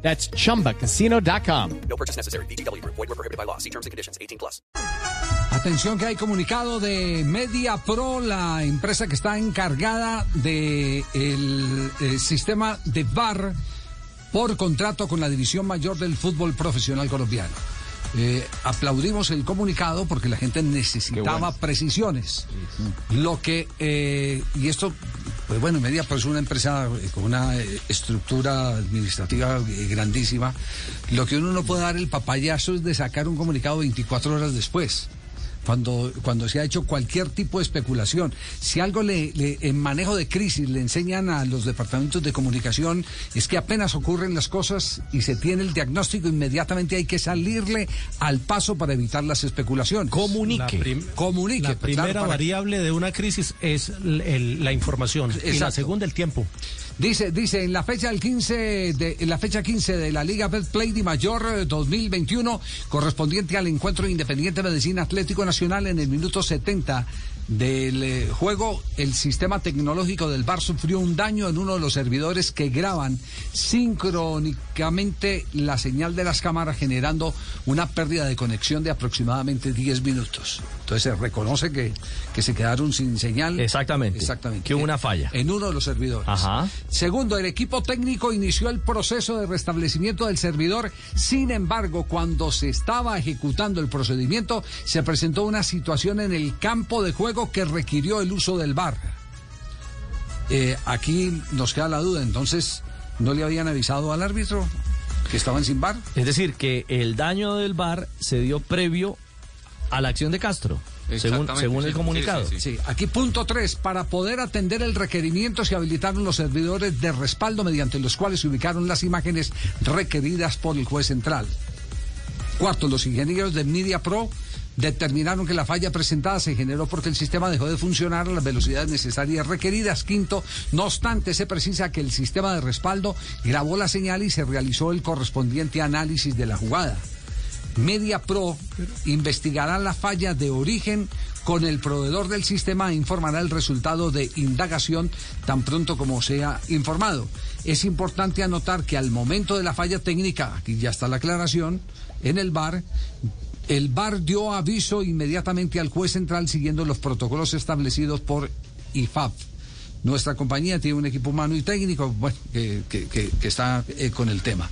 That's chumbacasino.com. No purchase necessary. BGW. Void were prohibited by law. See terms and conditions. 18 plus. Atención que hay comunicado de Media Pro, la empresa que está encargada de el, eh, sistema de VAR por contrato con la división mayor del fútbol profesional colombiano. Eh, aplaudimos el comunicado porque la gente necesitaba precisiones. Lo que, eh, y esto, pues bueno, Media es una empresa eh, con una eh, estructura administrativa eh, grandísima. Lo que uno no puede dar el papayazo es de sacar un comunicado 24 horas después. Cuando, cuando se ha hecho cualquier tipo de especulación. Si algo le, le- en manejo de crisis le enseñan a los departamentos de comunicación es que apenas ocurren las cosas y se tiene el diagnóstico, inmediatamente hay que salirle al paso para evitar las especulaciones. Comunique. La prim- Comunique. La pues, primera claro, para- variable de una crisis es el- el- la información y la Exacto. segunda el tiempo. Dice, dice, en la fecha del 15 de, en la fecha 15 de la Liga Betplay de Mayor eh, 2021, correspondiente al encuentro Independiente Medicina Atlético Nacional en el minuto 70 del eh, juego, el sistema tecnológico del bar sufrió un daño en uno de los servidores que graban sincrónicamente la señal de las cámaras generando una pérdida de conexión de aproximadamente 10 minutos. Entonces se reconoce que, que se quedaron sin señal. Exactamente. Exactamente. Que hubo una falla. En uno de los servidores. Ajá. Segundo, el equipo técnico inició el proceso de restablecimiento del servidor. Sin embargo, cuando se estaba ejecutando el procedimiento, se presentó una situación en el campo de juego que requirió el uso del VAR. Eh, aquí nos queda la duda, entonces, ¿no le habían avisado al árbitro que estaban sin VAR? Es decir, que el daño del bar se dio previo a la acción de Castro, según, el sí, comunicado. sí, sí, Sí, aquí punto 3. Para poder atender el requerimiento se habilitaron los servidores de respaldo mediante los cuales se ubicaron las imágenes requeridas por el juez central. Cuarto, los ingenieros de Media Pro determinaron que la falla presentada se generó porque el sistema dejó de funcionar a las velocidades necesarias requeridas. Quinto, no obstante, se precisa que el sistema de respaldo grabó la señal y se realizó el correspondiente análisis de la jugada. Media Pro investigará la falla de origen con el proveedor del sistema e informará el resultado de indagación tan pronto como sea informado. Es importante anotar que al momento de la falla técnica, aquí ya está la aclaración, en el bar, el bar dio aviso inmediatamente al juez central siguiendo los protocolos establecidos por IFAP. Nuestra compañía tiene un equipo humano y técnico bueno, que, que- que- que está eh, con el tema.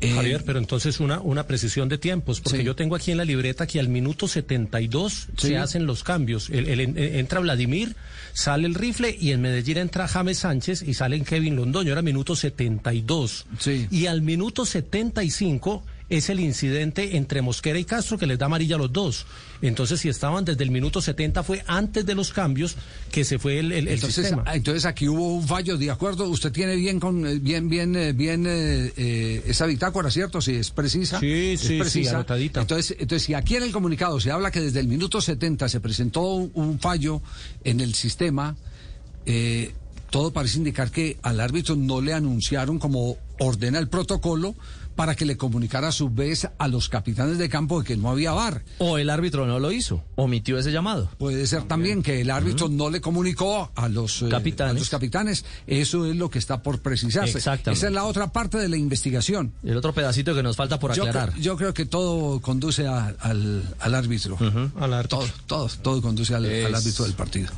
Eh, Javier, pero entonces una, una precisión de tiempos, porque Sí. yo tengo aquí en la libreta que al minuto 72 Sí. se hacen los cambios. El- el- en- entra Vladimir, sale el rifle y en Medellín entra James Sánchez y sale en Kevin Londoño. Era minuto 72. Sí. Y al minuto 75 es el incidente entre Mosquera y Castro que les da amarilla a los dos. Entonces, si estaban desde el minuto 70 fue antes de los cambios que se fue el, el- el Entonces, sistema. ah, entonces aquí hubo un fallo, de acuerdo. Usted tiene bien con eh, bien bien eh, bien eh, eh, esa bitácora, ¿cierto? Si es precisa. Sí, es sí, sí, precisa. anotadita. Entonces, entonces si aquí en el comunicado se habla que desde el minuto 70 se presentó un, un fallo en el sistema, eh, todo parece indicar que al árbitro no le anunciaron como ordena el protocolo para que le comunicara a su vez a los capitanes de campo de que no había VAR. O el árbitro no lo hizo, omitió ese llamado. Puede ser también que el árbitro no le comunicó a los, eh, Capitanes. a los capitanes. Eso es lo que está por precisarse. Exactamente. Esa es la otra parte de la investigación. El otro pedacito que nos falta por Yo, aclarar. creo- yo creo que todo conduce a- al, al árbitro. al, árbitro. Todo, todo, todo conduce al, al árbitro del partido.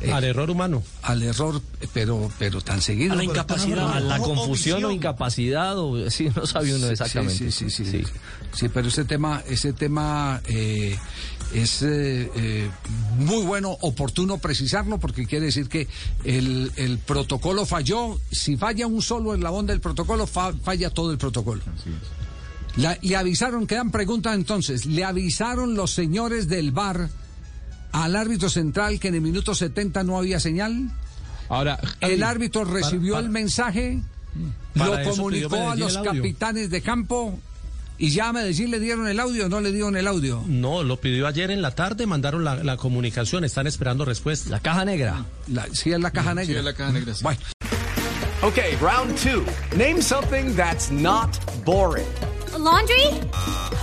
Eh, Al error humano. al error, pero, pero tan seguido. A la incapacidad. a la confusión o incapacidad, o sí, no sabe uno exactamente. Sí, sí, sí, sí. Sí, pero ese tema, ese tema eh, es eh, eh, muy bueno, oportuno precisarlo, porque quiere decir que el, el protocolo falló. Si falla un solo eslabón del protocolo, fa- falla todo el protocolo. La- le avisaron, quedan preguntas entonces, le avisaron los señores del bar al árbitro central que en el minuto 70 no había señal. Ahora, El árbitro recibió para- el mensaje, Para lo comunicó a los capitanes de campo ¿Y ya a Medellín le dieron el audio o no le dieron el audio? No, lo pidió ayer en la tarde, mandaron la, la comunicación, están esperando respuesta. La caja negra. La- sí, es la caja negra. Sí, es la caja negra, sí. Bueno, Okay, round two. Name something that's not boring. A laundry?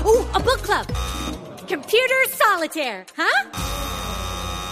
Ooh, a book club. Computer solitaire, huh?